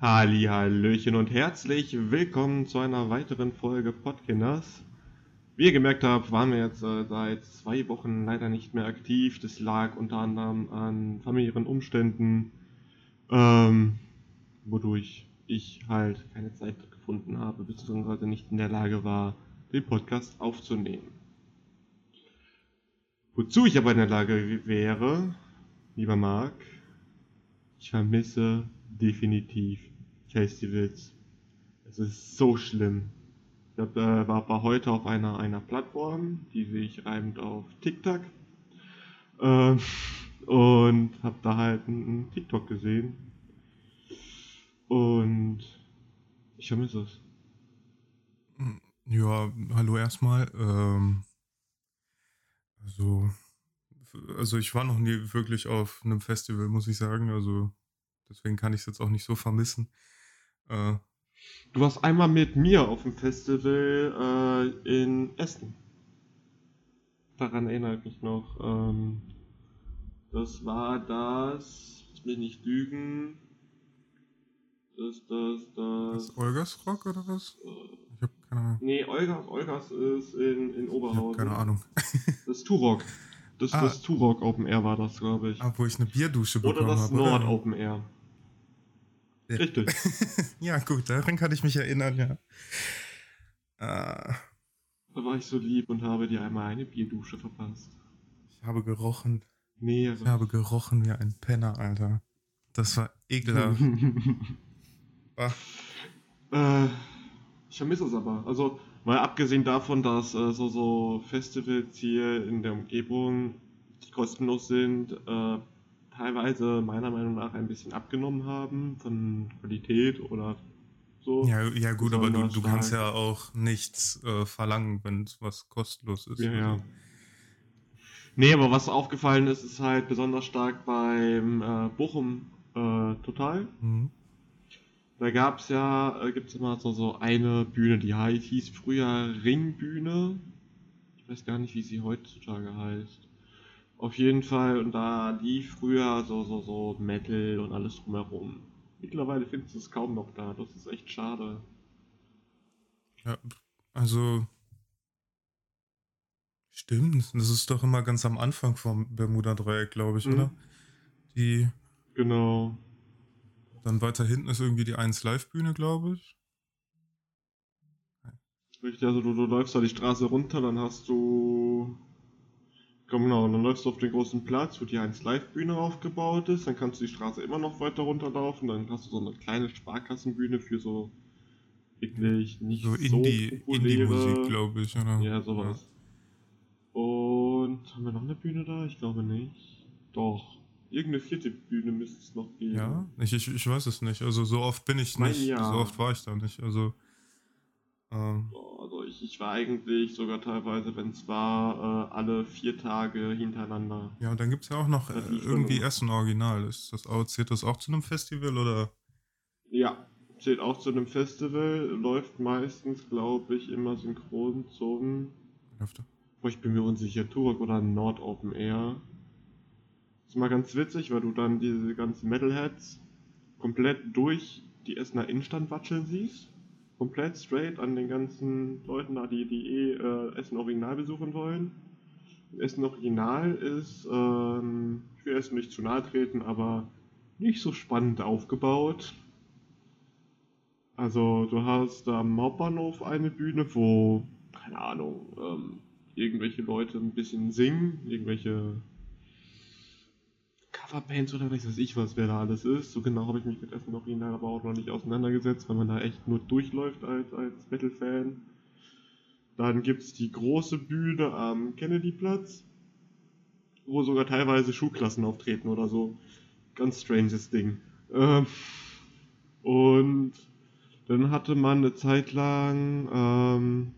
Halli, Hallöchen und herzlich willkommen zu einer weiteren Folge Podkinders. Wie ihr gemerkt habt, waren wir jetzt äh, seit zwei Wochen leider nicht mehr aktiv. Das lag unter anderem an familiären Umständen, ähm, wodurch ich halt keine Zeit gefunden habe, beziehungsweise nicht in der Lage war, den Podcast aufzunehmen. Wozu ich aber in der Lage wäre, lieber Marc, ich vermisse definitiv Festivals. Es ist so schlimm. Ich hab, äh, war, war heute auf einer, einer Plattform, die sich reimt auf TikTok. Äh, und habe da halt einen TikTok gesehen. Und ich vermisse es. Ja, hallo erstmal. Ähm, also, also ich war noch nie wirklich auf einem Festival, muss ich sagen. Also deswegen kann ich es jetzt auch nicht so vermissen. Äh, Du warst einmal mit mir auf dem Festival äh, in Essen. Daran erinnere ich mich noch. Ähm, das war das, lass mich nicht lügen. Das, das, das. ist Olgas Rock oder was? Äh, Ich habe keine Ahnung. nee, Olgas, Olgas ist in, in Ich habe Oberhausen. keine Ahnung. Das ist Turok. Das, Ah. das Turok Open Air war das, glaube ich. Ah, wo ich eine Bierdusche Oder bekommen das habe. Nord oder? Open Air. Richtig. ja, gut, daran kann ich mich erinnern, ja. Äh, Da war ich so lieb und habe dir einmal eine Bierdusche verpasst. ich habe gerochen. Nee, Ich habe gerochen wie ein Penner, Alter. Das war ekelhaft. Ah, Äh, ich vermisse es aber. Also, mal abgesehen davon, dass äh, so, so Festivals hier in der Umgebung, die kostenlos sind, äh, teilweise meiner Meinung nach ein bisschen abgenommen haben von Qualität oder so. ja, ja, gut, aber du, du kannst ja auch nichts äh, verlangen, wenn es was kostenlos ist. Ja, ja. Also, Nee, aber was aufgefallen ist, ist halt besonders stark beim äh, Bochum äh, Total. mhm. Da gab's ja, äh, gibt's immer so, so eine Bühne, die hieß früher Ringbühne. Ich weiß gar nicht, wie sie heutzutage heißt. Auf jeden Fall, und da lief früher so, so, so Metal und alles drumherum. Mittlerweile findest du es kaum noch da, das ist echt schade. Ja, also. Stimmt, das ist doch immer ganz am Anfang vom Bermuda-Dreieck, glaube ich, Mhm. oder? Die, Genau. dann weiter hinten ist irgendwie die 1 Live-Bühne, glaube ich. Richtig, also du, du läufst da die Straße runter, dann hast du. Genau, dann läufst du auf den großen Platz, wo die 1 Live-Bühne aufgebaut ist, dann kannst du die Straße immer noch weiter runterlaufen, dann hast du so eine kleine Sparkassenbühne für so wirklich nicht So so, Indie- populäre... Indie-Musik, glaube ich, oder? Ja, sowas. Und haben wir noch eine Bühne da? Ich glaube nicht. Doch. Irgendeine vierte Bühne müsste es noch geben. Ja, ich, ich, ich weiß es nicht. Also so oft bin ich nicht, ja. so oft war ich da nicht. Also ähm, Also ich, ich war eigentlich sogar teilweise, wenn es war, äh, alle vier Tage hintereinander. ja, und dann gibt es ja auch noch äh, irgendwie. Essen Original. Ist das auch, zählt das auch zu einem Festival oder? Ja, zählt auch zu einem Festival, läuft meistens, glaube ich, immer synchron zum, boah, ich bin mir unsicher, Turok oder Nord Open Air. ist mal ganz witzig, weil du dann diese ganzen Metalheads komplett durch die Essener Innenstadt watscheln siehst. Komplett straight an den ganzen Leuten da, die, die eh äh, Essen Original besuchen wollen. Essen Original ist, ähm, ich will Essen nicht zu nahe treten, aber nicht so spannend aufgebaut. Also du hast am Hauptbahnhof eine Bühne, wo, keine Ahnung, ähm, irgendwelche Leute ein bisschen singen, irgendwelche Coverbands oder was weiß ich was, wer da alles ist. So genau habe ich mich mit Essen Original aber auch noch nicht auseinandergesetzt, weil man da echt nur durchläuft als, als Metal-Fan. Dann gibt es die große Bühne am Kennedyplatz, wo sogar teilweise Schulklassen auftreten oder so. Ganz stranges Ding. Ähm, und dann hatte man eine Zeit lang ähm,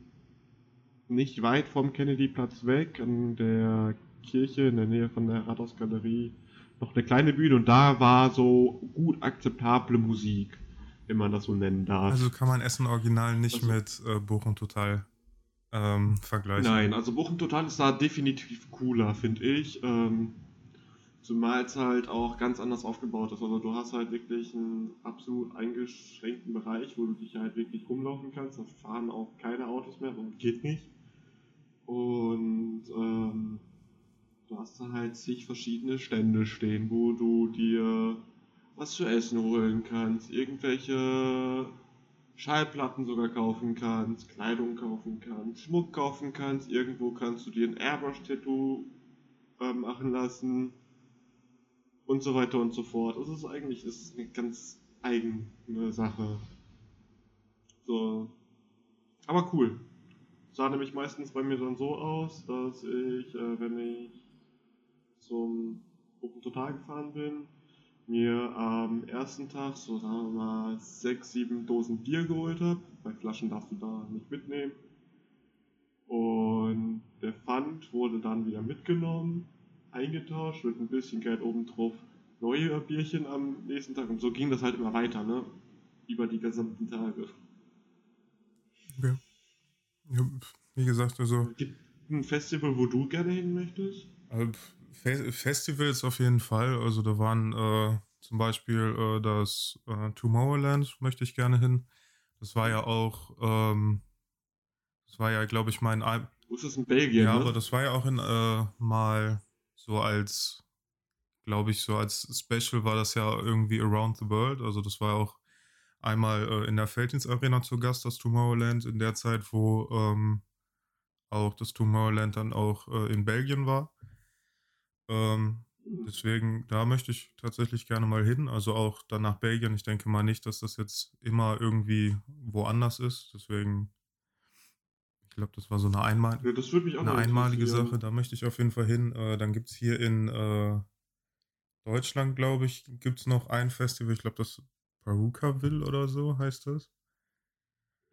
nicht weit vom Kennedyplatz weg, an der Kirche in der Nähe von der Rathausgalerie, noch eine kleine Bühne und da war so gut akzeptable Musik, wenn man das so nennen darf. Also kann man Essen Original nicht Also- mit äh, Bochum Total ähm, vergleichen. Nein, also Bochum Total ist da definitiv cooler, finde ich. Ähm, Zumal es halt auch ganz anders aufgebaut ist. Also du hast halt wirklich einen absolut eingeschränkten Bereich, wo du dich halt wirklich rumlaufen kannst. Da fahren auch keine Autos mehr, weil geht nicht. Und ähm, du hast da halt zig verschiedene Stände stehen, wo du dir was zu essen holen kannst, irgendwelche Schallplatten sogar kaufen kannst, Kleidung kaufen kannst, Schmuck kaufen kannst, irgendwo kannst du dir ein Airbrush-Tattoo äh, machen lassen und so weiter und so fort. Es ist eigentlich es ist eine ganz eigene Sache. So. Aber cool. Sah nämlich meistens bei mir dann so aus, dass ich, äh, wenn ich zum Open Total gefahren bin, mir am ersten Tag so sagen wir mal sechs, sieben Dosen Bier geholt habe. Bei Flaschen darfst du da nicht mitnehmen. Und der Pfand wurde dann wieder mitgenommen, eingetauscht mit ein bisschen Geld obendrauf, neue Bierchen am nächsten Tag. Und so ging das halt immer weiter, ne? Über die gesamten Tage. Okay. Ja, wie gesagt, also. Gibt ein Festival, wo du gerne hin möchtest? Also, Festivals auf jeden Fall. Also da waren äh, zum Beispiel äh, das äh, Tomorrowland möchte ich gerne hin. Das war ja auch, ähm, das war ja, glaube ich, mein. Wo ist das in Belgien? Ja, ne? aber das war ja auch in äh, mal so als, glaube ich, so als Special war das ja irgendwie Around the World. Also das war auch einmal äh, in der Feldins Arena zu Gast, das Tomorrowland, in der Zeit, wo ähm, auch das Tomorrowland dann auch äh, in Belgien war. Ähm, deswegen, da möchte ich tatsächlich gerne mal hin. Also auch dann nach Belgien. Ich denke mal nicht, dass das jetzt immer irgendwie woanders ist. Deswegen, ich glaube, das war so eine, einmal ja, eine einmalige Sache. Da möchte ich auf jeden Fall hin. Äh, dann gibt es hier in äh, Deutschland, glaube ich, gibt es noch ein Festival. Ich glaube, das Perukaville oder so heißt das.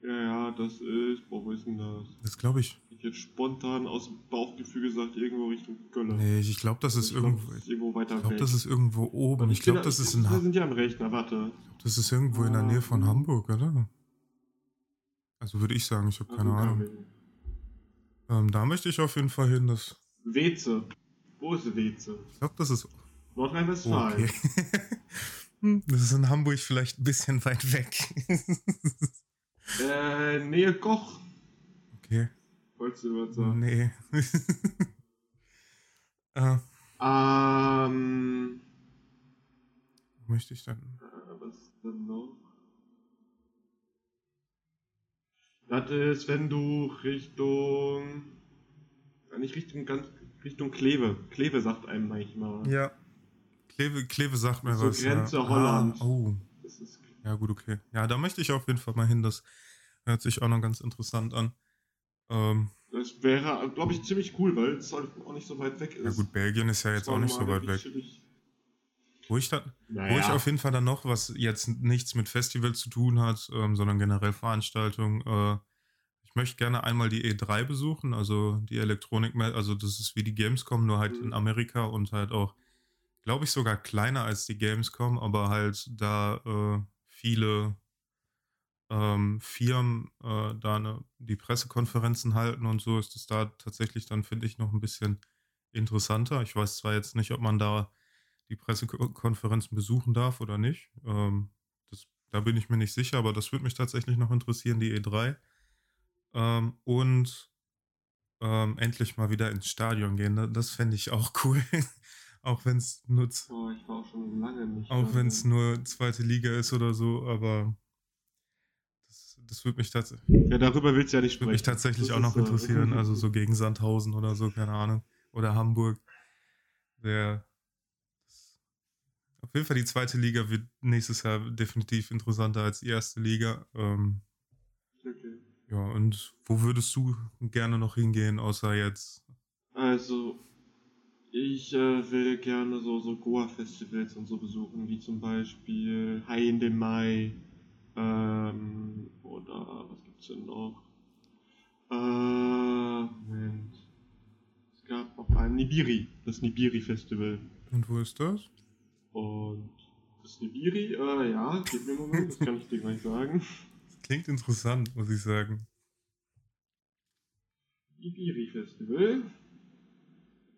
Ja, ja, das ist, boah, wo ist denn das? Das glaube ich. Ich jetzt spontan aus dem Bauchgefühl gesagt, irgendwo Richtung Köln. Nee, ich glaube, das ist ich irgendwo. Glaub, das ist irgendwo weiter ich glaube, das ist irgendwo oben. Ich glaube, das ist in Wir sind ja am Rechner, warte. Das ist irgendwo in der Nähe von Ah. Hamburg, oder? Also würde ich sagen, ich habe keine Also, Ahnung. Ähm, da möchte ich auf jeden Fall hin. Das, Weze. Wo ist Weze? ich glaube, das ist Nordrhein-Westfalen. okay. Hm, das ist in Hamburg vielleicht ein bisschen weit weg. Äh, Nähe Koch. okay. Wolltest du was sagen? Nee. äh, Ähm, möchte ich dann? äh, was denn noch? Das ist, wenn du Richtung, nicht Richtung ganz, Richtung Kleve. Kleve sagt einem manchmal. Ja. Kleve, Kleve sagt mir So was. Grenze ja. Holland. Ah, oh. Ja, gut, okay. Ja, da möchte ich auf jeden Fall mal hin. Das hört sich auch noch ganz interessant an. Ähm, das wäre, glaube ich, ziemlich cool, weil es halt auch nicht so weit weg ist. ja gut, Belgien ist ja jetzt auch nicht so weit weg. chillig. Wo ich dann, Naja. Wo ich auf jeden Fall dann noch, was jetzt nichts mit Festival zu tun hat, ähm, sondern generell Veranstaltungen, äh, ich möchte gerne einmal die E3 besuchen, also die Elektronik, also das ist wie die Gamescom, nur halt Mhm. in Amerika und halt auch, glaube ich, sogar kleiner als die Gamescom, aber halt da äh, viele ähm, Firmen äh, da ne, die Pressekonferenzen halten und so ist es da tatsächlich dann, finde ich, noch ein bisschen interessanter. Ich weiß zwar jetzt nicht, ob man da die Pressekonferenzen besuchen darf oder nicht. Ähm, das, da bin ich mir nicht sicher, aber das würde mich tatsächlich noch interessieren, die E3. Ähm, und ähm, endlich mal wieder ins Stadion gehen. Da- Das fände ich auch cool. Auch wenn es nur, Oh, ich war auch schon lange nicht. auch da. wenn es nur zweite Liga ist oder so, aber das, das würde mich, tats Ja, darüber willst du ja nicht sprechen. mich tatsächlich Das auch noch äh, interessieren. Also so gegen Sandhausen oder so, keine Ahnung. Oder Hamburg. Der, auf jeden Fall die zweite Liga wird nächstes Jahr definitiv interessanter als die erste Liga. Ähm, Okay. ja, und wo würdest du gerne noch hingehen, außer jetzt? Also, ich äh, will gerne so, so Goa-Festivals und so besuchen, wie zum Beispiel High in den Mai. Ähm, oder was gibt's denn noch? Äh, Moment. Es gab noch ein Nibiri, das Nibiri-Festival. Und wo ist das? Und das Nibiri, äh, ja, gib mir einen Moment, das kann ich dir gleich sagen. Das klingt interessant, muss ich sagen. Ibiri Festival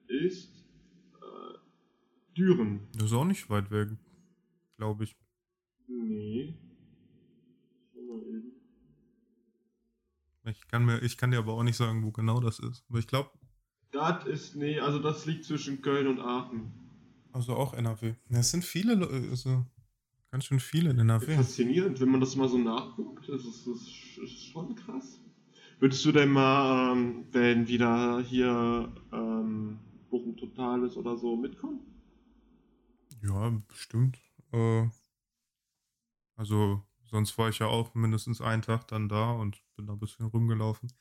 ist Düren. Das ist auch nicht weit weg, glaube ich. Nee. Schau mal eben. Ich kann, mir, ich kann dir aber auch nicht sagen, wo genau das ist. Aber ich glaube, Das ist, nee, also das liegt zwischen Köln und Aachen. also auch NRW. Es sind viele, Le- also ganz schön viele in NRW. Faszinierend, wenn man das mal so nachguckt. Das ist, das ist schon krass. Würdest du denn mal, ähm, wenn wieder hier ähm, Bochum Total ist oder so, mitkommen? Ja, bestimmt. Äh, also, sonst war ich ja auch mindestens einen Tag dann da und bin da ein bisschen rumgelaufen.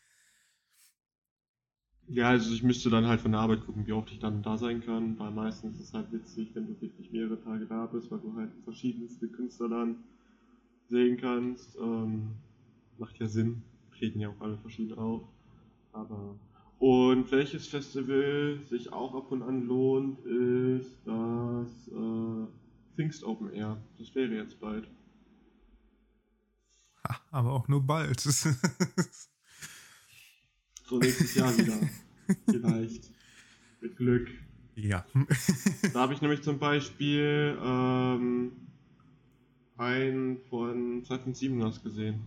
Ja, also ich müsste dann halt von der Arbeit gucken, wie oft ich dann da sein kann, weil meistens ist es halt witzig, wenn du wirklich mehrere Tage da bist, weil du halt verschiedenste Künstler dann sehen kannst. Ähm, macht ja Sinn, treten ja auch alle verschieden auf. Aber und welches Festival sich auch ab und an lohnt, ist das äh, Pfingst Open Air. Das wäre jetzt bald. Ha, aber auch nur bald. So nächstes Jahr wieder. Vielleicht. Mit Glück. ja. Da habe ich nämlich zum Beispiel ähm, einen von 2007 gesehen.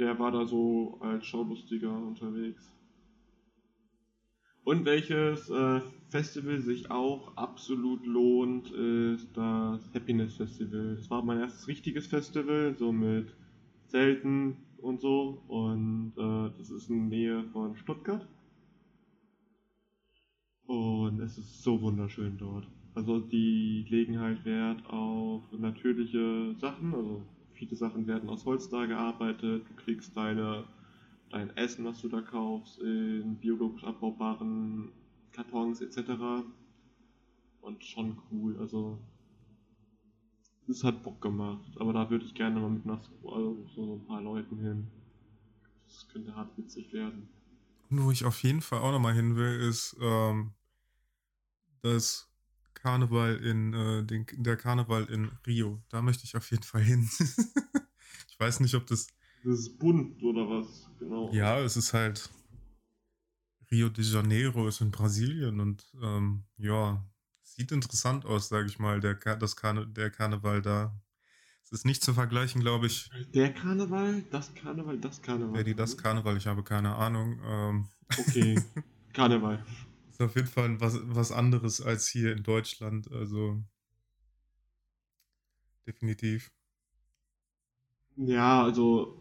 Der war da so als Schaulustiger unterwegs. Und welches äh, Festival sich auch absolut lohnt, ist das Happiness Festival. Das war mein erstes richtiges Festival, so mit Zelten und so. Und äh, das ist in Nähe von Stuttgart. Und es ist so wunderschön dort. Also die legen halt Wert auf natürliche Sachen. Also viele Sachen werden aus Holz da gearbeitet. Du kriegst deine, dein Essen, was du da kaufst, in biologisch abbaubaren Kartons etc. Und schon cool. Also es hat Bock gemacht. Aber da würde ich gerne mal mit nach also so ein paar Leuten hin. Das könnte hart witzig werden. Wo ich auf jeden Fall auch nochmal hin will, ist ähm, das Karneval in äh, den, der Karneval in Rio. Da möchte ich auf jeden Fall hin. ich weiß nicht, ob das. Das ist bunt oder was? Genau. Ja, es ist halt Rio de Janeiro ist in Brasilien und ähm, ja, sieht interessant aus, sage ich mal, der, das Karne, der Karneval da. Es ist nicht zu vergleichen, glaube ich. Der Karneval, das Karneval, das Karneval. Wer die das Karneval, ich habe keine Ahnung. Ähm, Okay, Karneval. Ist auf jeden Fall was, was anderes als hier in Deutschland. Also definitiv. Ja, also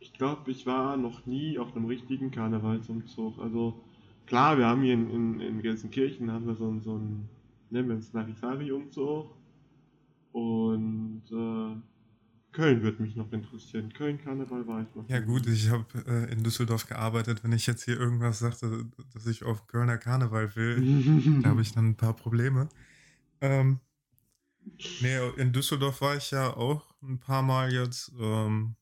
ich glaube, ich war noch nie auf einem richtigen Karnevalsumzug. Also klar, wir haben hier in, in, in Gelsenkirchen haben wir so, ein- so ein, nennen wir es Larifari-Umzug. Und äh, Köln wird mich noch interessieren. Köln-Karneval war ich noch Ja gut, ich habe äh, in Düsseldorf gearbeitet. Wenn ich jetzt hier irgendwas sagte, dass ich auf Kölner Karneval will, da habe ich dann ein paar Probleme. Ähm, nee, in Düsseldorf war ich ja auch ein paar Mal jetzt. Ähm,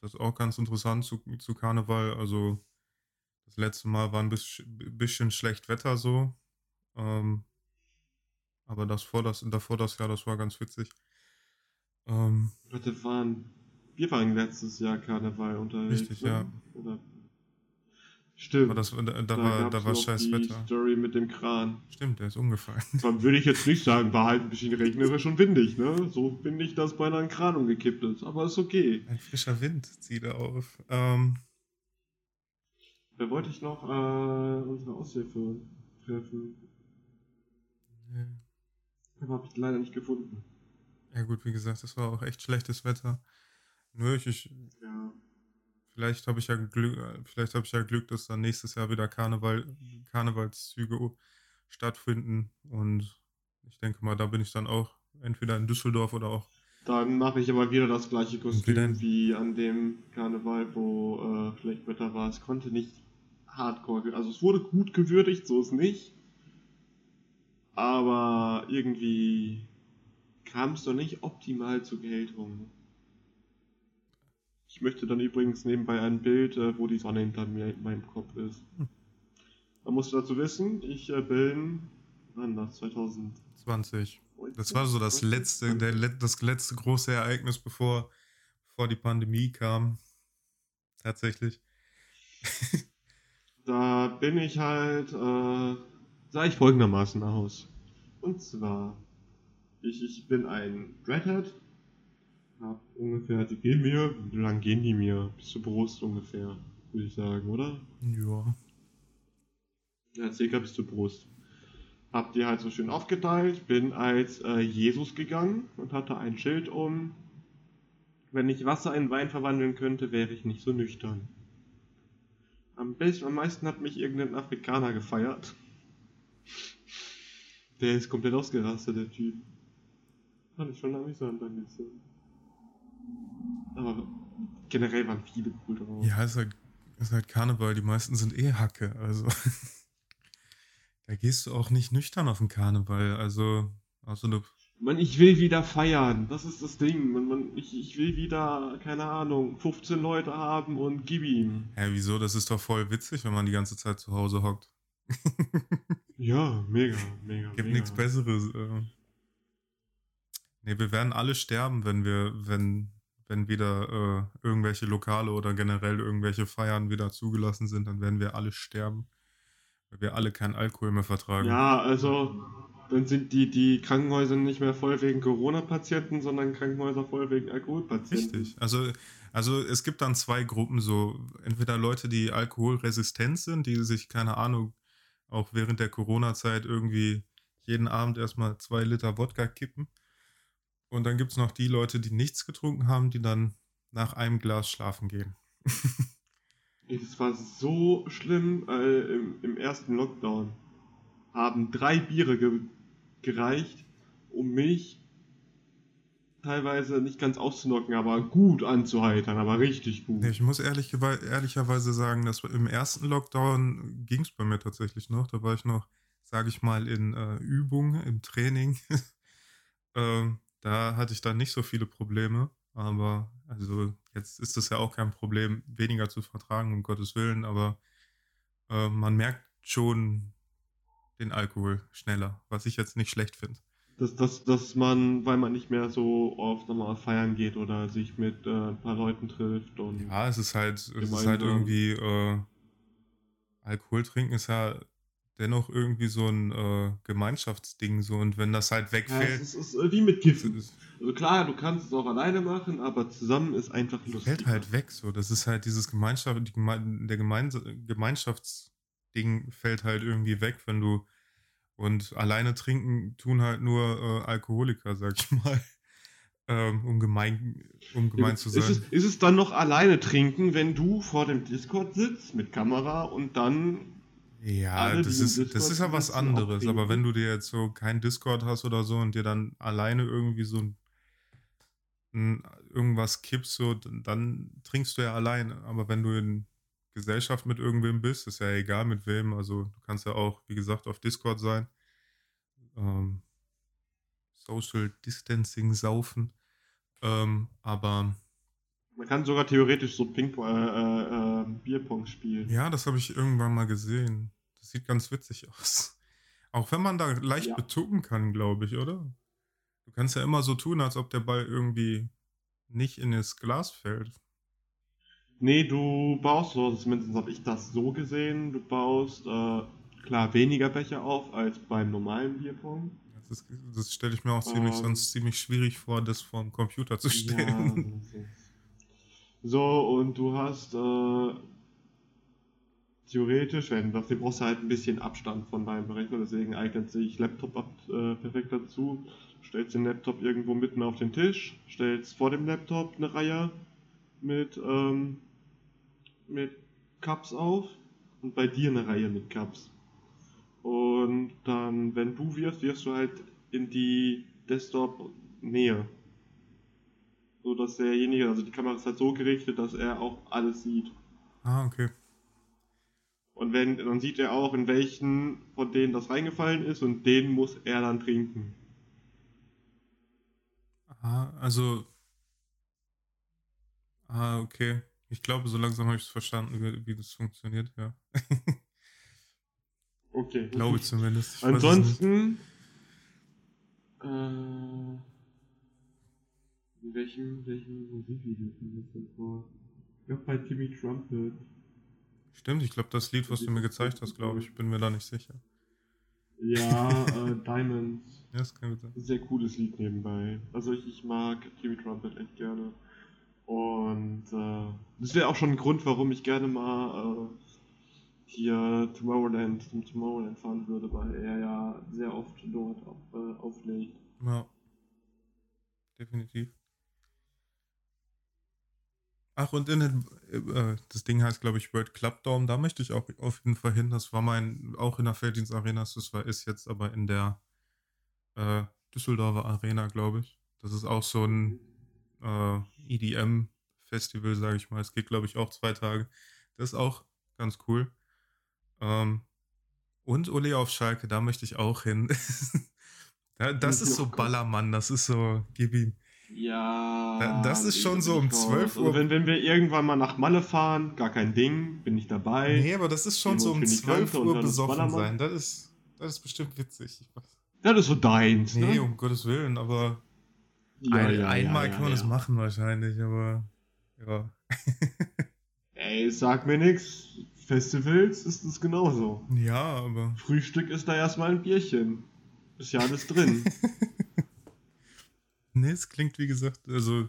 das ist auch ganz interessant zu, zu Karneval. Also das letzte Mal war ein bisschen, bisschen schlecht Wetter so. Ähm, aber das vor das, davor das Jahr, das war ganz witzig. Ähm, Warte, waren, wir waren letztes Jahr Karneval unterwegs. Richtig, ne? ja. Oder? Stimmt. das, da, da, war, gab's da war scheiß die Wetter. Story mit dem Kran. Stimmt, der ist umgefallen. Dann würde ich jetzt nicht sagen, war halt ein bisschen regnerisch und windig, ne? So finde ich, dass beinahe ein Kran umgekippt ist. Aber ist okay. Ein frischer Wind zieht auf. Ähm, Da wollte ich noch äh, unsere Aushilfe treffen. Aber habe ich leider nicht gefunden. Ja gut, wie gesagt, das war auch echt schlechtes Wetter. Nö, ich, ich Ja. vielleicht habe ich ja Glück, vielleicht habe ich ja Glück, dass dann nächstes Jahr wieder Karneval, Karnevalszüge stattfinden und ich denke mal, da bin ich dann auch entweder in Düsseldorf oder auch Dann mache ich aber wieder das gleiche Kostüm wie an dem Karneval, wo äh, schlecht Wetter war. Es konnte nicht hardcore, also es wurde gut gewürdigt, so ist nicht. Aber irgendwie kam es doch nicht optimal zur Geltung. Ich möchte dann übrigens nebenbei ein Bild, äh, wo die Sonne hinter mir in meinem Kopf ist. Hm. Man muss dazu wissen, ich äh, bin, wann das, 2000. 20. Das war so das letzte, der, das letzte große Ereignis, bevor, bevor die Pandemie kam. Tatsächlich. Da bin ich halt äh, sah ich folgendermaßen aus. Und zwar, ich, ich bin ein Redhead, hab ungefähr, die gehen mir, wie lang gehen die mir? Bis zur Brust ungefähr, würde ich sagen, oder? Ja. Ja, circa bis zur Brust. Hab die halt so schön aufgeteilt, bin als äh, Jesus gegangen und hatte ein Schild um. Wenn ich Wasser in Wein verwandeln könnte, wäre ich nicht so nüchtern. Am, besten, am meisten hat mich irgendein Afrikaner gefeiert. Der ist komplett ausgerastet, der Typ. Fand ich schon amüsant ein bisschen. Aber generell waren viele cool drauf. Ja, ist halt, ist halt Karneval, die meisten sind eh Hacke, also. da gehst du auch nicht nüchtern auf den Karneval, also. Also eine Mann, ich will wieder feiern. Das ist das Ding. Man, man, ich, ich will wieder, keine Ahnung, 15 Leute haben und gib ihm. Hä, wieso? Das ist doch voll witzig, wenn man die ganze Zeit zu Hause hockt. Ja, mega, mega. Gibt nichts Besseres. Äh. Nee, wir werden alle sterben, wenn wir, wenn, wenn wieder äh, irgendwelche Lokale oder generell irgendwelche Feiern wieder zugelassen sind, dann werden wir alle sterben. Weil wir alle keinen Alkohol mehr vertragen. Ja, also dann sind die, die Krankenhäuser nicht mehr voll wegen Corona-Patienten, sondern Krankenhäuser voll wegen Alkoholpatienten. Richtig. Also, also es gibt dann zwei Gruppen so. Entweder Leute, die alkoholresistent sind, die sich, keine Ahnung, auch während der Corona-Zeit irgendwie jeden Abend erstmal zwei Liter Wodka kippen. Und dann gibt es noch die Leute, die nichts getrunken haben, die dann nach einem Glas schlafen gehen. Das war so schlimm äh, im, im ersten Lockdown. Haben drei Biere ge gereicht, um mich teilweise nicht ganz auszunocken, aber gut anzuheitern, aber richtig gut. Ich muss ehrlich, ehrlicherweise sagen, dass im ersten Lockdown ging es bei mir tatsächlich noch. Da war ich noch, sage ich mal, in äh, Übung, im Training. ähm, da hatte ich dann nicht so viele Probleme. Aber also jetzt ist es ja auch kein Problem, weniger zu vertragen, um Gottes Willen. Aber äh, man merkt schon den Alkohol schneller, was ich jetzt nicht schlecht finde. Dass, dass, dass man, weil man nicht mehr so oft nochmal feiern geht oder sich mit äh, ein paar Leuten trifft und Ja, es ist halt, es ist halt irgendwie, äh, Alkohol trinken ist ja dennoch irgendwie so ein äh, Gemeinschaftsding so und wenn das halt ja, wegfällt, es ist, ist wie mit Kiffen. ist- Also klar, du kannst es auch alleine machen, aber zusammen ist einfach lustig. fällt halt weg so. Das ist halt dieses Gemeinschaft, die Gemein der Gemeins Gemeinschaftsding fällt halt irgendwie weg, wenn du und alleine trinken tun halt nur äh, Alkoholiker, sag ich mal, ähm, um gemein, um gemein zu sein. Ist es, ist es dann noch alleine trinken, wenn du vor dem Discord sitzt mit Kamera und dann Ja, alle, das ist, das ist ja was anderes. Aber wenn du dir jetzt so kein Discord hast oder so und dir dann alleine irgendwie so ein, ein, irgendwas kippst, so, dann, dann trinkst du ja alleine. Aber wenn du in Gesellschaft mit irgendwem bist, ist ja egal mit wem. Also du kannst ja auch, wie gesagt, auf Discord sein. Ähm, Social Distancing saufen. Ähm, aber man kann sogar theoretisch so Ping äh, äh, äh, Bierpong spielen. Ja, das habe ich irgendwann mal gesehen. Das sieht ganz witzig aus. Auch wenn man da leicht Ja. betucken kann, glaube ich, oder? Du kannst ja immer so tun, als ob der Ball irgendwie nicht in das Glas fällt. Nee, du baust so, zumindest habe ich das so gesehen, du baust äh, klar weniger Becher auf als beim normalen Bierpong. Das, das stelle ich mir auch ziemlich, Ähm. sonst ziemlich schwierig vor, das vor dem Computer zu Ja, stellen. ist- so, und du hast äh, theoretisch, wenn du du brauchst halt ein bisschen Abstand von deinem Berechner, deswegen eignet sich Laptop ab, äh, perfekt dazu. Du stellst den Laptop irgendwo mitten auf den Tisch, stellst vor dem Laptop eine Reihe mit, ähm, mit Cups auf und bei dir eine Reihe mit Cups. Und dann, wenn du wirst, wirst du halt in die Desktop-Nähe. So dass derjenige, also die Kamera ist halt so gerichtet, dass er auch alles sieht. ah, okay. Und wenn, dann sieht er auch, in welchen von denen das reingefallen ist und den muss er dann trinken. Ah, also. Ah, okay. Ich glaube, so langsam habe ich es verstanden, wie, wie das funktioniert, ja. Okay. glaube ich zumindest. Ich. Ansonsten. Äh, in welchem, welchem Musikvideo kommt das denn vor? Ich glaube bei Timmy Trumpet. Stimmt, ich glaube, das Lied, was du mir gezeigt hast, glaube ich, bin mir da nicht sicher. Ja, äh, Diamonds. Ja, das kann gut sein. Ein sehr cooles Lied nebenbei. Also ich, ich mag Jimmy Trumpet echt gerne. Und äh, das wäre auch schon ein Grund, warum ich gerne mal äh, hier Tomorrowland zum Tomorrowland fahren würde, weil er ja sehr oft dort auf, äh, auflegt. Ja. Definitiv. Ach, und in den, äh, das Ding heißt, glaube ich, World Club Dome. Da möchte ich auch auf jeden Fall hin. Das war mein, auch in der Felddienst Arena. Das war, ist jetzt aber in der äh, Düsseldorfer Arena, glaube ich. Das ist auch so ein äh, EDM-Festival, sage ich mal. Es geht, glaube ich, auch zwei Tage. Das ist auch ganz cool. Ähm, und Uli auf Schalke, da möchte ich auch hin. da, das ist so Ballermann, das ist so, gib ihm. Ja. Das ist schon so um 12 Uhr. Also wenn, wenn wir irgendwann mal nach Malle fahren, gar kein Ding, bin ich dabei. Nee, aber das ist schon so um 12 Uhr besoffen sein. Das ist, das ist bestimmt witzig. Das ist so deins, ne? Nee, um Gottes Willen, aber ja, ein, ja, einmal ja, kann man das machen wahrscheinlich, aber ja. Ey, sag mir nix. Festivals ist es genauso. Ja, aber. Frühstück ist da erstmal ein Bierchen. Ist ja alles drin. Nee, es klingt wie gesagt, also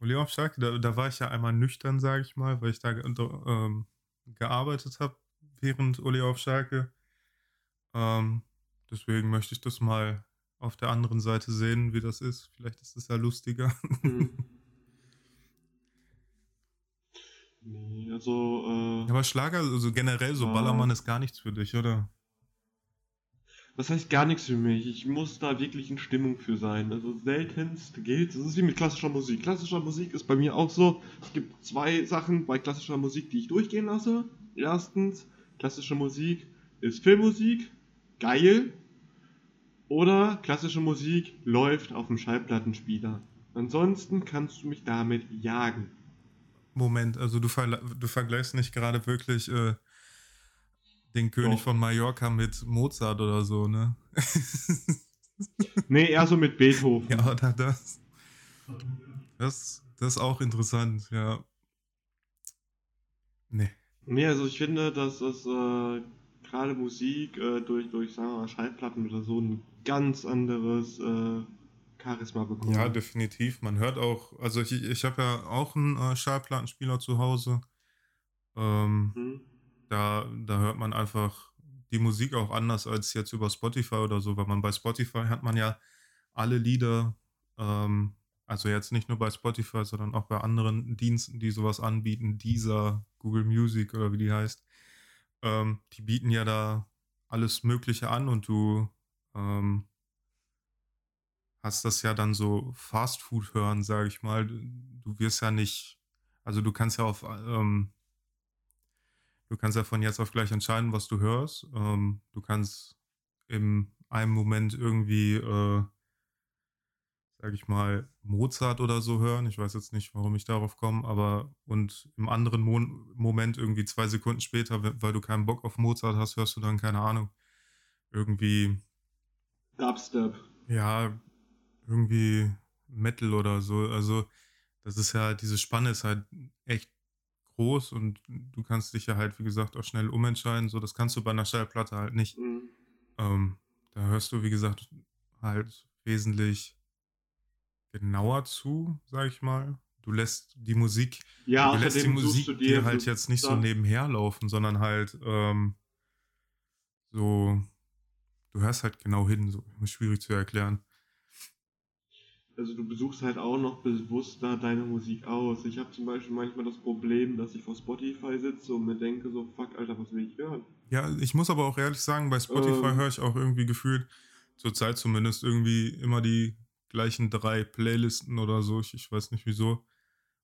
Oleon Stark, da, da war ich ja einmal nüchtern, sage ich mal, weil ich da ähm, gearbeitet habe während Uli auf Schalke. Ähm, deswegen möchte ich das mal auf der anderen Seite sehen, wie das ist. Vielleicht ist es ja lustiger. Mhm. Nee, also. Äh, Aber Schlager, also generell so Ballermann ist gar nichts für dich, oder? Was heißt gar nichts für mich? Ich muss da wirklich in Stimmung für sein. Also seltenst gilt, das ist wie mit klassischer Musik. Klassischer Musik ist bei mir auch so, es gibt zwei Sachen bei klassischer Musik, die ich durchgehen lasse. Erstens, klassische Musik ist Filmmusik, geil. Oder klassische Musik läuft auf dem Schallplattenspieler. Ansonsten kannst du mich damit jagen. Moment, also du, ver du vergleichst nicht gerade wirklich äh, den König Doch. von Mallorca mit Mozart oder so, ne? nee, eher so mit Beethoven. Ja, oder das. Das, das ist auch interessant, ja. Nee. Nee, also ich finde, dass das äh, gerade Musik äh, durch, durch sagen wir mal, Schallplatten oder so ein ganz anderes äh, Charisma bekommt. Ja, definitiv. Man hört auch, also ich, ich habe ja auch einen äh, Schallplattenspieler zu Hause. Ähm, mhm da, da hört man einfach die Musik auch anders als jetzt über Spotify oder so, weil man bei Spotify hat man ja alle Lieder, ähm, also jetzt nicht nur bei Spotify, sondern auch bei anderen Diensten, die sowas anbieten, dieser Google Music oder wie die heißt, ähm, die bieten ja da alles Mögliche an und du ähm, hast das ja dann so Fast Food hören, sage ich mal. Du wirst ja nicht, also du kannst ja auf ähm, Du kannst ja von jetzt auf gleich entscheiden, was du hörst. Ähm, du kannst in einem Moment irgendwie, äh, sag ich mal, Mozart oder so hören. Ich weiß jetzt nicht, warum ich darauf komme, aber und im anderen Mo Moment irgendwie zwei Sekunden später, weil du keinen Bock auf Mozart hast, hörst du dann, keine Ahnung, irgendwie. Dubstep. Ja, irgendwie Metal oder so. Also, das ist ja, diese Spanne ist halt echt groß und du kannst dich ja halt, wie gesagt, auch schnell umentscheiden. So, das kannst du bei einer Schallplatte halt nicht. Mhm. Ähm, da hörst du, wie gesagt, halt wesentlich genauer zu, sag ich mal. Du lässt die Musik, ja, du lässt die Musik dir halt jetzt nicht so nebenher laufen, sondern halt ähm, so, du hörst halt genau hin, so schwierig zu erklären also du besuchst halt auch noch bewusster deine Musik aus. Ich habe zum Beispiel manchmal das Problem, dass ich vor Spotify sitze und mir denke so, fuck, Alter, was will ich hören? Ja, ich muss aber auch ehrlich sagen, bei Spotify ähm, höre ich auch irgendwie gefühlt, zurzeit zumindest, irgendwie immer die gleichen drei Playlisten oder so. Ich, ich weiß nicht wieso.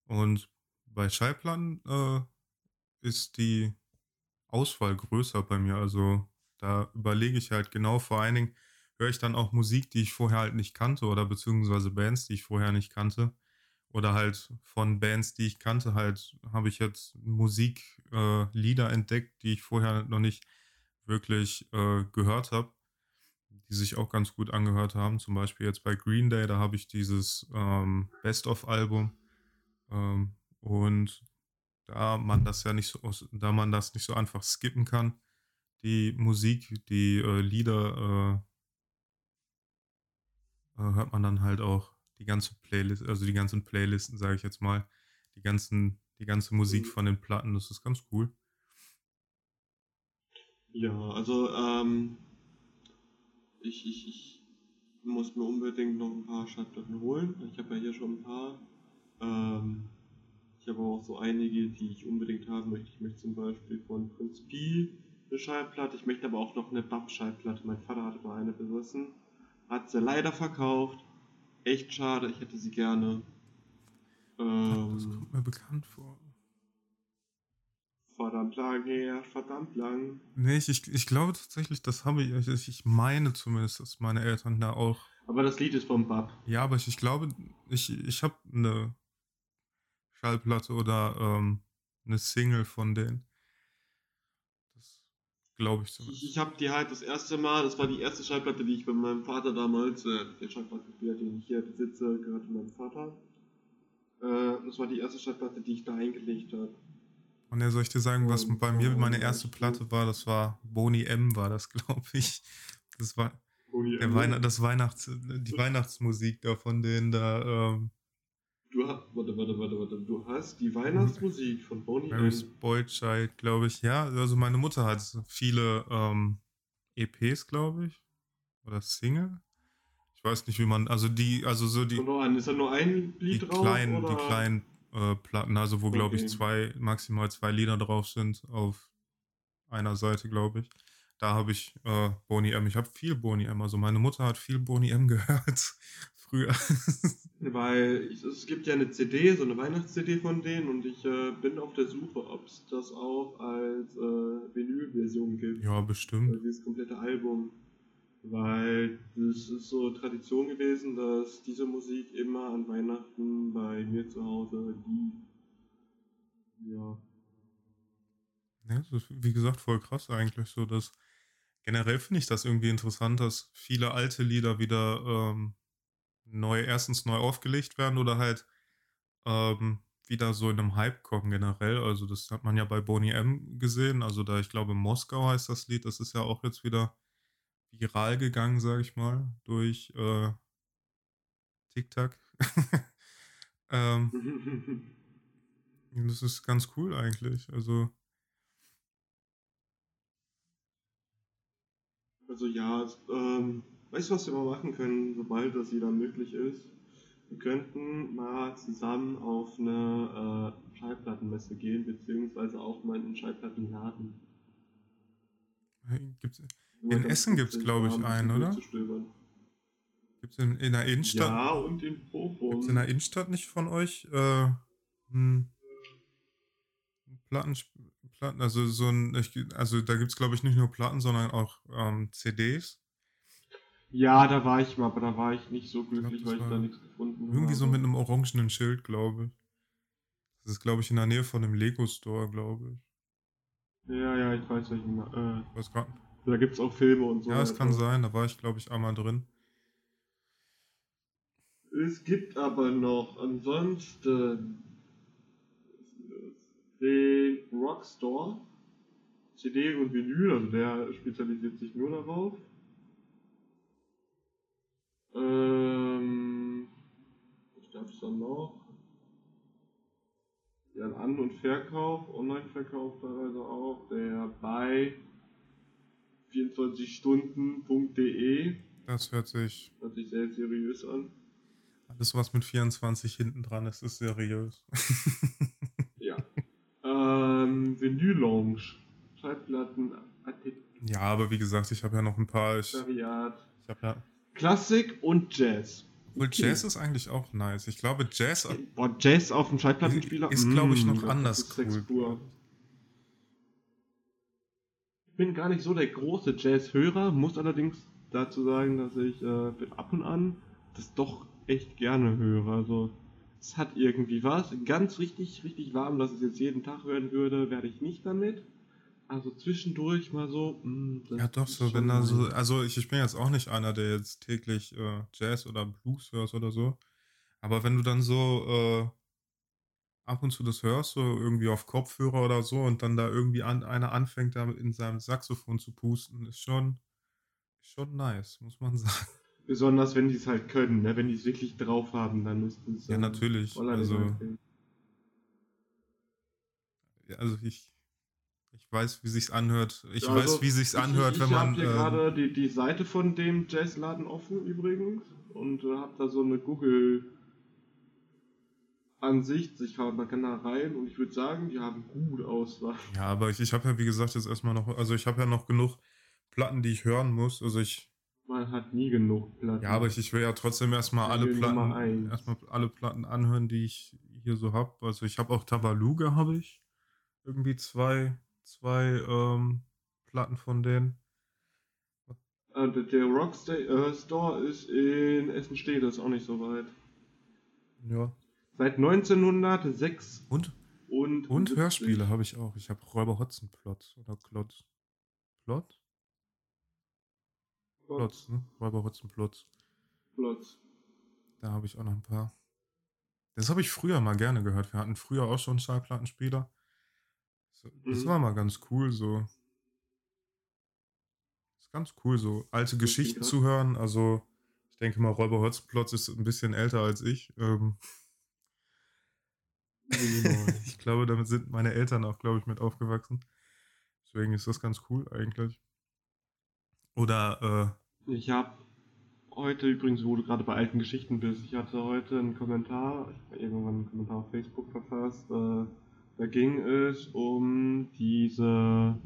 Und bei Schallplatten äh, ist die Auswahl größer bei mir. Also da überlege ich halt genau vor allen Dingen, höre ich dann auch Musik, die ich vorher halt nicht kannte oder beziehungsweise Bands, die ich vorher nicht kannte. Oder halt von Bands, die ich kannte, halt habe ich jetzt Musiklieder äh, entdeckt, die ich vorher noch nicht wirklich äh, gehört habe, die sich auch ganz gut angehört haben. Zum Beispiel jetzt bei Green Day, da habe ich dieses ähm, Best-of-Album. Ähm, und da man das ja nicht so, da man das nicht so einfach skippen kann, die Musik, die äh, Lieder äh, hört man dann halt auch die ganze Playlist, also die ganzen Playlisten, sage ich jetzt mal, die ganzen, die ganze Musik Mhm. von den Platten, das ist ganz cool. Ja, also ähm, ich, ich, ich muss mir unbedingt noch ein paar Schallplatten holen. Ich habe ja hier schon ein paar. Ähm, ich habe auch so einige, die ich unbedingt haben möchte. Ich möchte zum Beispiel von Prince P eine Schallplatte. Ich möchte aber auch noch eine Bab-Schallplatte. Mein Vater hatte mal eine besessen. Hat sie leider verkauft. Echt schade, ich hätte sie gerne. Das Ähm, kommt mir bekannt vor. verdammt lang her, verdammt lang. Nee, ich, ich, ich glaube tatsächlich, das habe ich, ich, ich meine zumindest, dass meine Eltern da auch Aber das Lied ist vom Bab. Ja, aber ich, ich glaube, ich, ich habe eine Schallplatte oder ähm, eine Single von denen. Glaube ich zumindest. ich habe die halt das erste Mal, das war die erste Schallplatte, die ich bei meinem Vater damals, äh, der Schallplattenspieler, den ich hier besitze, gehörte meinem Vater. Äh, das war die erste Schallplatte, die ich da eingelegt habe. Und ja, soll ich dir sagen, was bei mir meine echt erste. Platte war? Das war Boni M, war das, glaube ich. Das war der Weihn das Weihnachts die Weihnachtsmusik da von denen da, ähm, Du hast, warte, warte, warte, warte, du hast die Weihnachtsmusik von Boney Mary's M. Boy Child, glaube ich. Ja, also meine Mutter hat viele ähm, EPs, glaube ich. Oder Single. Ich weiß nicht, wie man, also die, also so die, ist da nur ein die Lied drauf? kleinen, oder? die kleinen äh, Platten, also wo, glaube ich, Okay. zwei, maximal zwei Lieder drauf sind auf einer Seite, glaube ich. Da habe ich äh, Boney M. Ich habe viel Boney M. Also meine Mutter hat viel Boney M gehört früher. Weil ich, es gibt ja eine CD, so eine Weihnachts-CD von denen und ich äh, bin auf der Suche, ob es das auch als äh, Vinyl-Version gibt. ja, bestimmt. Also dieses komplette Album. Weil es ist so Tradition gewesen, dass diese Musik immer an Weihnachten bei mir zu Hause lief. Ja. Ja, das ist, wie gesagt, voll krass eigentlich so, dass generell finde ich das irgendwie interessant, dass viele alte Lieder wieder ähm, neu, erstens neu aufgelegt werden oder halt ähm, wieder so in einem Hype kommen generell. Also das hat man ja bei Boney M gesehen. Also da, ich glaube, Moskau heißt das Lied, das ist ja auch jetzt wieder viral gegangen, sage ich mal, durch äh, TikTok. ähm, das ist ganz cool eigentlich. Also Also ja, ähm, weißt du, was wir mal machen können, sobald das wieder möglich ist? Wir könnten mal zusammen auf eine äh, Schallplattenmesse gehen, beziehungsweise auch mal in einen Schallplattenladen. gibt's, In Essen gut gibt's, sind, glaub mal ich, einen, oder? durchzustöbern. gibt's in, in der Innenstadt? Ja, und in Bochum. Gibt's in der Innenstadt nicht von euch äh, hm, Platten, Platten, also so ein, also da gibt's glaube ich nicht nur Platten, sondern auch ähm, CDs. Ja, da war ich mal, aber da war ich nicht so glücklich, das weil ich da nichts gefunden Irgendwie so habe. mit einem orangenen Schild, glaube ich. Das ist glaube ich in der Nähe von dem Lego Store, glaube ich. Ja, ja, ich weiß, welchen. Äh, Ich weiß grad, da gibt's auch Filme und so. ja, es kann weiter. sein, da war ich glaube ich einmal drin. Es gibt aber noch ansonsten den Rockstore. CD und Vinyl, also der spezialisiert sich nur darauf. Ähm, was gab's dann noch? Ja, An- und Verkauf, Online-Verkauf teilweise auch, der bei 24stunden.de Das hört sich, hört sich sehr seriös an. alles was mit 24 hinten dran ist, ist seriös. Ja. ähm, Vinyl Lounge. Schallplatten, ja, aber wie gesagt, ich habe ja noch ein paar, ich, Antiquariat. ich habe ja, Klassik und Jazz. Obwohl Okay. Jazz ist eigentlich auch nice. Ich glaube, Jazz Boah, Jazz auf dem Schallplattenspieler? ist, glaube ich, noch das anders cool. Ich bin gar nicht so der große Jazz-Hörer, muss allerdings dazu sagen, dass ich äh, ab und an das doch echt gerne höre. Also, es hat irgendwie was. Ganz richtig, richtig warm, dass ich es jetzt jeden Tag hören würde, werde ich nicht damit. Also zwischendurch mal so. mm, das Ja, doch, so, wenn da so, also ich, ich bin jetzt auch nicht einer, der jetzt täglich äh, Jazz oder Blues hört oder so. Aber wenn du dann so äh, ab und zu das hörst, so irgendwie auf Kopfhörer oder so, und dann da irgendwie an, einer anfängt, da in seinem Saxophon zu pusten, ist schon, schon nice, muss man sagen. Besonders wenn die es halt können, ne? wenn die es wirklich drauf haben, dann ist es. Ja, natürlich. Also, ja, also ich weiß, wie sich's anhört. Ich also, weiß, wie sich's anhört, ich, wenn man. Ich habe hier ähm, gerade die, die Seite von dem Jazzladen offen übrigens und äh, habe da so eine Google Ansicht. Ich kann, man kann da rein und ich würde sagen, die haben gut Auswahl. Ja, aber ich, ich habe ja wie gesagt jetzt erstmal noch, also ich habe ja noch genug Platten, die ich hören muss. Also ich man hat nie genug Platten. Ja, aber ich, ich will ja trotzdem erstmal alle Platten, erstmal alle Platten anhören, die ich hier so habe. Also ich habe auch Tabaluga, habe ich. Irgendwie zwei, zwei ähm, Platten von denen. Der Rockstore äh, Store ist in Essen steht, das ist auch nicht so weit. Ja. Seit 1906. Und? Und, und Hörspiele habe ich auch. Ich habe Räuber Hotzenplot oder Klotz. Plot? Plotz, ne? Räuber Hotzenplotz. Plotz. Da habe ich auch noch ein paar. Das habe ich früher mal gerne gehört. Wir hatten früher auch schon Schallplattenspieler. Das mhm. war mal ganz cool, so. Das ist ganz cool, so alte das Geschichten zu hören. Also, ich denke mal, Räuber Hotzenplotz ist ein bisschen älter als ich. Ähm ich glaube, damit sind meine Eltern auch, glaube ich, mit aufgewachsen. Deswegen ist das ganz cool eigentlich. Oder, äh. Ich habe heute übrigens, wo du gerade bei alten Geschichten bist, ich hatte heute einen Kommentar, ich habe irgendwann einen Kommentar auf Facebook verfasst, äh, da ging es um diese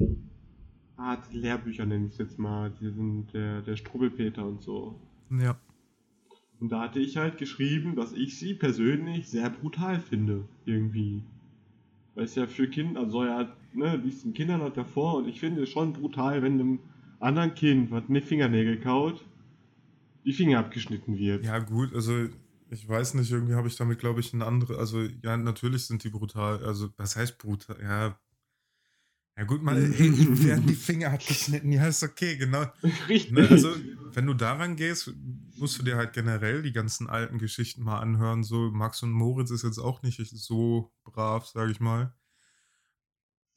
Art Lehrbücher, nenne ich es jetzt mal, die sind der, der Strubbelpeter und so. Ja. Und da hatte ich halt geschrieben, dass ich sie persönlich sehr brutal finde, irgendwie. Weil es ja für Kinder, also ja, ne, liest den Kindern halt davor und ich finde es schon brutal, wenn einem anderen Kind, was eine Fingernägel kaut, die Finger abgeschnitten wird. Ja, gut, also ich weiß nicht, irgendwie habe ich damit, glaube ich, eine andere. Also, ja, natürlich sind die brutal. Also, was heißt brutal? Ja. Ja, gut, mal, hey, werden die Finger abgeschnitten. Ja, ist okay, genau. Richtig. Ne, also, wenn du daran gehst, musst du dir halt generell die ganzen alten Geschichten mal anhören. So, Max und Moritz ist jetzt auch nicht so brav, sage ich mal.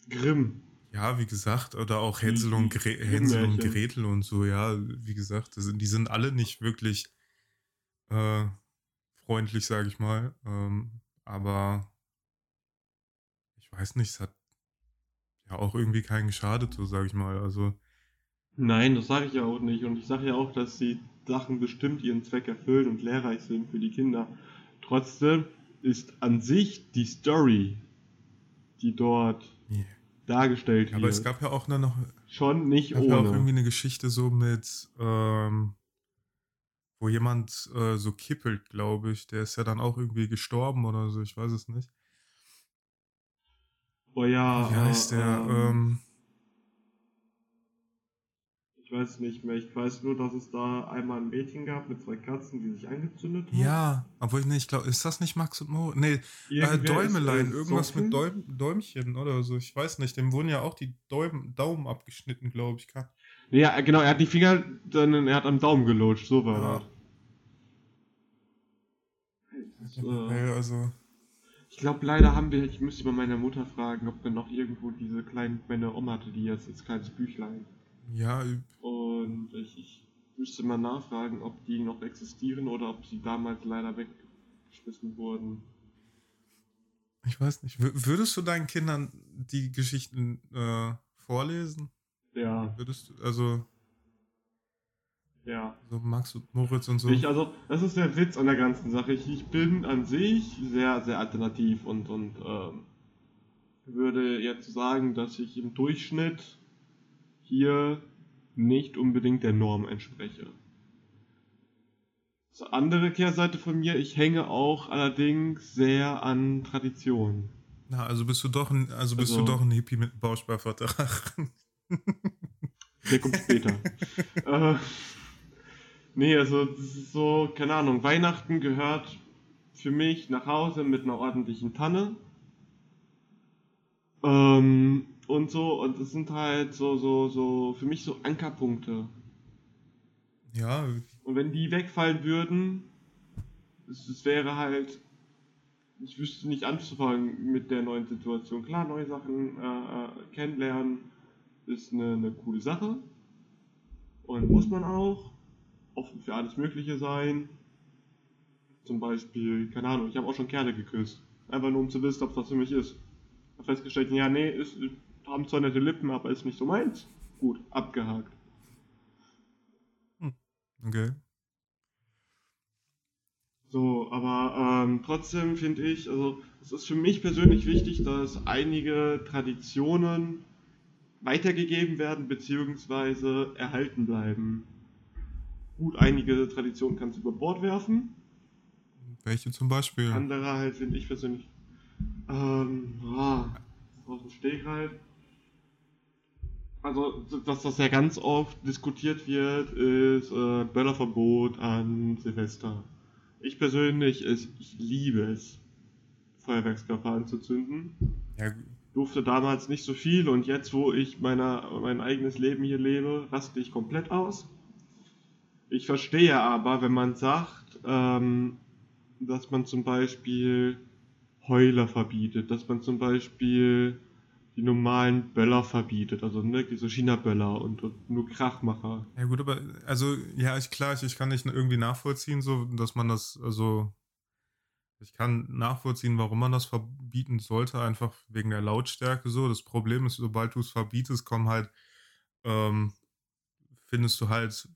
Grimm. Ja, wie gesagt, oder auch Hänsel und, Gre Hänsel und Gretel und so, ja, wie gesagt, sind, die sind alle nicht wirklich äh, freundlich, sage ich mal. Ähm, aber ich weiß nicht, es hat ja auch irgendwie keinen geschadet, so sage ich mal. Also. Nein, das sage ich ja auch nicht. Und ich sage ja auch, dass die Sachen bestimmt ihren Zweck erfüllen und lehrreich sind für die Kinder. Trotzdem ist an sich die Story, die dort yeah dargestellt wird. Aber es gab ja auch noch. Schon nicht gab ohne. Ja auch irgendwie eine Geschichte so mit, ähm, wo jemand äh, so kippelt, glaube ich. Der ist ja dann auch irgendwie gestorben oder so, ich weiß es nicht. Oh ja. Wie heißt äh, der? Ähm, ähm ich weiß nicht mehr. Ich weiß nur, dass es da einmal ein Mädchen gab mit zwei Katzen, die sich angezündet haben. Ja, obwohl ich nicht glaube, ist das nicht Max und Mo? Nee, äh, Däumelein, irgendwas so mit Däum, Däumchen oder so. Ich weiß nicht. Dem wurden ja auch die Däum, Daumen abgeschnitten, glaube ich. Ja, genau. Er hat die Finger, dann, er hat am Daumen gelutscht. So war ja. das. Äh, also. Ich glaube, leider haben wir, ich müsste bei meiner Mutter fragen, ob wir noch irgendwo diese kleinen, meine Oma hatte die jetzt als kleines Büchlein. Ja. Und ich, ich müsste mal nachfragen, ob die noch existieren oder ob sie damals leider weggeschmissen wurden. Ich weiß nicht. Würdest du deinen Kindern die Geschichten äh, vorlesen? Ja. Würdest du, also. Ja. So Max und Moritz und so. Ich, also, das ist der Witz an der ganzen Sache. Ich, ich bin an sich sehr, sehr alternativ und, und ähm, würde jetzt sagen, dass ich im Durchschnitt hier nicht unbedingt der Norm entspreche. Das andere Kehrseite von mir, ich hänge auch allerdings sehr an Tradition. Na, also bist du doch ein, also bist also, du doch ein Hippie mit Bausparvertrag. Der kommt später. äh, nee, also so, keine Ahnung, Weihnachten gehört für mich nach Hause mit einer ordentlichen Tanne. Ähm, und so, und das sind halt so, so, so, für mich so Ankerpunkte. Ja. Und wenn die wegfallen würden, es, es wäre halt ich wüsste nicht anzufangen mit der neuen Situation. Klar, neue Sachen äh, äh, kennenlernen ist eine, eine coole Sache. Und muss man auch offen für alles Mögliche sein. Zum Beispiel, keine Ahnung, ich habe auch schon Kerle geküsst. Einfach nur um zu wissen, ob das für mich ist. Ich habe festgestellt, ja, nee, ist, haben zwar nette Lippen, aber ist nicht so meins. Gut, abgehakt. Hm, okay. So, aber ähm, trotzdem finde ich, also es ist für mich persönlich wichtig, dass einige Traditionen weitergegeben werden bzw. erhalten bleiben. Gut, einige Traditionen kannst du über Bord werfen. Welche zum Beispiel? Andere halt finde ich persönlich ähm, ah, aus dem Stegreif. Also, was das ja ganz oft diskutiert wird, ist äh, Böllerverbot an Silvester. Ich persönlich, ist, ich liebe es, Feuerwerkskörper anzuzünden. Ja. Durfte damals nicht so viel und jetzt, wo ich meiner, mein eigenes Leben hier lebe, raste ich komplett aus. Ich verstehe aber, wenn man sagt, ähm, dass man zum Beispiel Heuler verbietet, dass man zum Beispiel die normalen Böller verbietet, also ne, diese China-Böller und, und, nur Krachmacher. Ja gut, aber also ja, ich klar, ich, ich kann nicht irgendwie nachvollziehen, so dass man das, also ich kann nachvollziehen, warum man das verbieten sollte, einfach wegen der Lautstärke so. Das Problem ist, sobald du es verbietest, kommen halt, ähm, findest du halt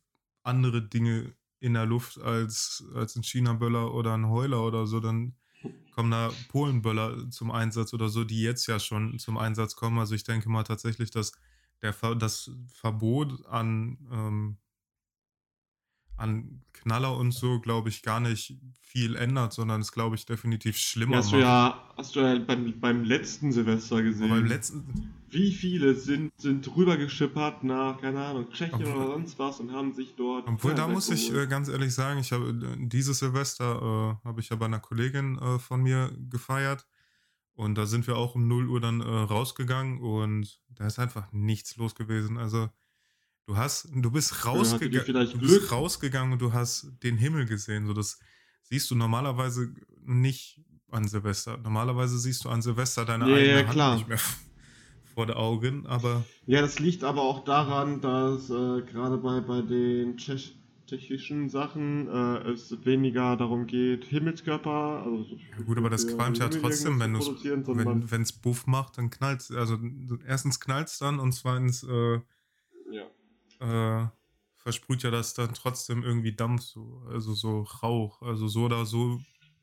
andere Dinge in der Luft als, als ein China-Böller oder ein Heuler oder so, dann kommen da Polenböller zum Einsatz oder so, die jetzt ja schon zum Einsatz kommen. Also ich denke mal tatsächlich, dass der, das Verbot an, ähm, an Knaller und so, glaube ich, gar nicht viel ändert, sondern es, glaube ich, definitiv schlimmer ja, hast macht. Du ja, hast du ja beim, beim letzten Silvester gesehen. Beim letzten... Wie viele sind, sind rübergeschippert nach, keine Ahnung, Tschechien obwohl, oder sonst was und haben sich dort... Obwohl, da muss ich äh, ganz ehrlich sagen, ich habe äh, dieses Silvester äh, habe ich ja bei einer Kollegin äh, von mir gefeiert und da sind wir auch um 0 Uhr dann äh, rausgegangen und da ist einfach nichts los gewesen. Also du hast, du bist, rausgega du bist rausgegangen und du hast den Himmel gesehen. So das siehst du normalerweise nicht an Silvester. Normalerweise siehst du an Silvester deine ja, eigene ja, Hand klar. nicht mehr vor den Augen, aber. Ja, das liegt aber auch daran, dass äh, gerade bei, bei den Tschech tschechischen Sachen äh, es weniger darum geht, Himmelskörper. Also ja, gut, aber das qualmt ja trotzdem, wenn es wenn, wenn's Buff macht, dann knallt Also erstens knallt es dann und zweitens äh. Äh, versprüht ja das dann trotzdem irgendwie Dampf, so, also so Rauch, also so oder so.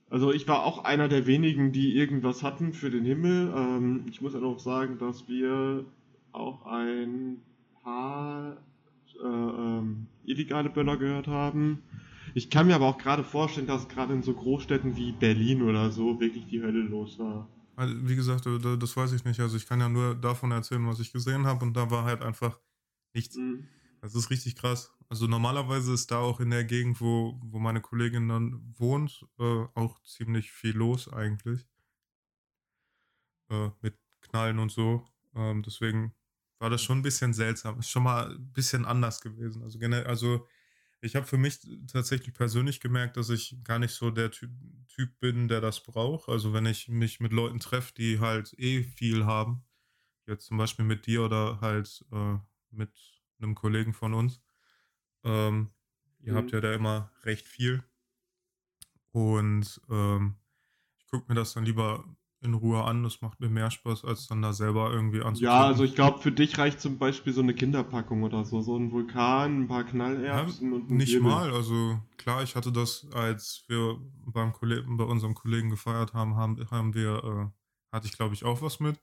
Also ich war auch einer der wenigen, die irgendwas hatten für den Himmel. Ähm, ich muss auch sagen, dass wir auch ein paar äh, ähm, illegale Böller gehört haben. Ich kann mir aber auch gerade vorstellen, dass gerade in so Großstädten wie Berlin oder so wirklich die Hölle los war. Also, wie gesagt, das weiß ich nicht. Also ich kann ja nur davon erzählen, was ich gesehen habe und da war halt einfach nichts. Mhm. Das ist richtig krass. Also normalerweise ist da auch in der Gegend, wo, wo meine Kollegin dann wohnt, äh, auch ziemlich viel los eigentlich. Äh, mit Knallen und so. Ähm, deswegen war das schon ein bisschen seltsam. Ist schon mal ein bisschen anders gewesen. Also generell, also ich habe für mich tatsächlich persönlich gemerkt, dass ich gar nicht so der Typ, typ bin, der das braucht. Also wenn ich mich mit Leuten treffe, die halt eh viel haben, jetzt zum Beispiel mit dir oder halt äh, mit einem Kollegen von uns. Ähm, ihr mhm. habt ja da immer recht viel. Und ähm, ich gucke mir das dann lieber in Ruhe an. Das macht mir mehr Spaß, als dann da selber irgendwie anzuschauen. Ja, also ich glaube, für dich reicht zum Beispiel so eine Kinderpackung oder so. So ein Vulkan, ein paar Knallerbsen ja, und ein Nicht Wirbel. mal. Also klar, ich hatte das, als wir beim Kollegen, bei unserem Kollegen gefeiert haben, haben, haben wir, äh, hatte ich glaube ich auch was mit.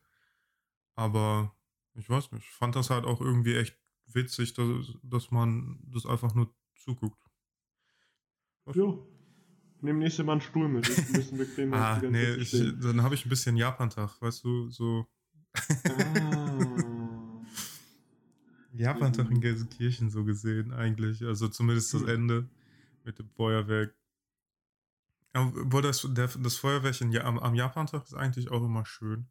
Aber ich weiß nicht, ich fand das halt auch irgendwie echt witzig, dass, dass man das einfach nur zuguckt. Ja. Nimm nächste Mal einen Stuhl mit. Ist ein bisschen bequemer. ah, nee, ich, dann habe ich ein bisschen Japantag, weißt du, so. ah. Japantag in Gelsenkirchen so gesehen, eigentlich. Also zumindest das hm. Ende mit dem Feuerwerk. Aber das, das Feuerwerk in, am, am Japantag ist eigentlich auch immer schön.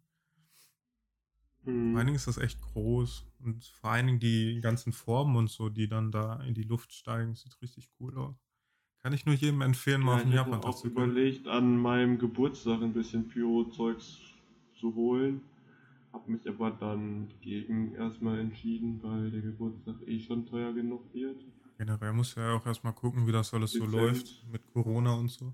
Mhm. Vor allen Dingen ist das echt groß. Und vor allen Dingen die ganzen Formen und so, die dann da in die Luft steigen, sieht richtig cool aus. Kann ich nur jedem empfehlen, mal Ja, auf den ich habe auch zu kommen. überlegt, an meinem Geburtstag ein bisschen Pyro-Zeugs zu holen. Hab mich aber dann gegen erstmal entschieden, weil der Geburtstag eh schon teuer genug wird. Generell muss ja auch erstmal gucken, wie das alles so Dezent. läuft mit Corona und so.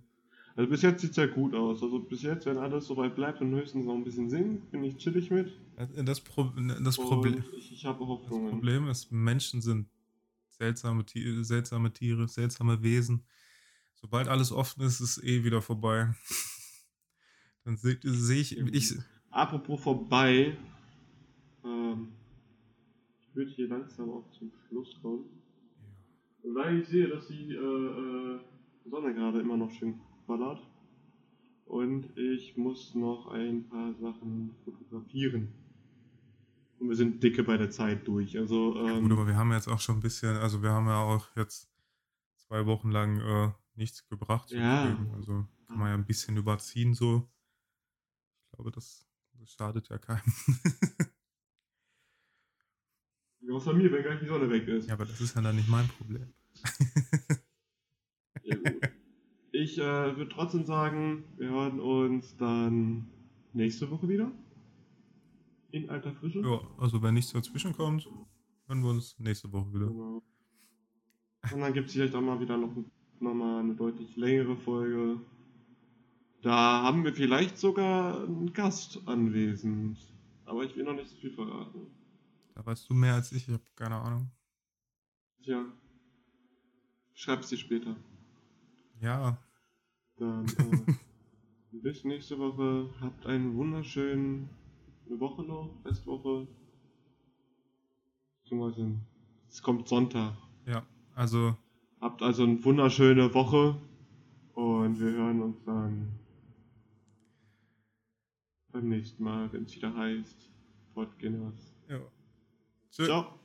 Also bis jetzt sieht's ja gut aus. Also bis jetzt, wenn alles soweit bleibt und höchstens noch ein bisschen singt, bin ich chillig mit. Das, Pro das, Problem, ich, ich habe das Hoffnungen. Problem ist, Menschen sind seltsame, Ti- seltsame Tiere, seltsame Wesen. Sobald alles offen ist, ist es eh wieder vorbei. Dann sehe seh ich, ich, Apropos vorbei, ähm, ich würde hier langsam auch zum Schluss kommen. Weil ich sehe, dass die äh, äh, Sonne gerade immer noch schön ballert. Und ich muss noch ein paar Sachen fotografieren. Und wir sind dicke bei der Zeit durch. Also, Ja, ähm, gut, aber wir haben jetzt auch schon ein bisschen, also wir haben ja auch jetzt zwei Wochen lang äh, nichts gebracht. Ja. Also kann man ja ein bisschen überziehen so. Ich glaube, das, das schadet ja keinem. außer mir, wenn gleich die Sonne weg ist. ja, aber das ist ja dann nicht mein Problem. Ja, gut. Ich äh, würde trotzdem sagen, wir hören uns dann nächste Woche wieder. In alter Frische. Ja, also wenn nichts dazwischen kommt, hören wir uns nächste Woche wieder. Genau. Und dann gibt es vielleicht auch mal wieder noch, noch mal eine deutlich längere Folge. Da haben wir vielleicht sogar einen Gast anwesend. Aber ich will noch nicht so viel verraten. Da weißt du mehr als ich, ich habe keine Ahnung. Tja. Schreib's dir später. Ja, Dann äh, bis nächste Woche. Habt einen wunderschönen eine Woche noch, Restwoche. Beziehungsweise es kommt Sonntag. ja, also Habt also eine wunderschöne Woche und wir hören uns dann beim nächsten Mal, wenn es wieder heißt Podgenners. ja. Tschö. Ciao.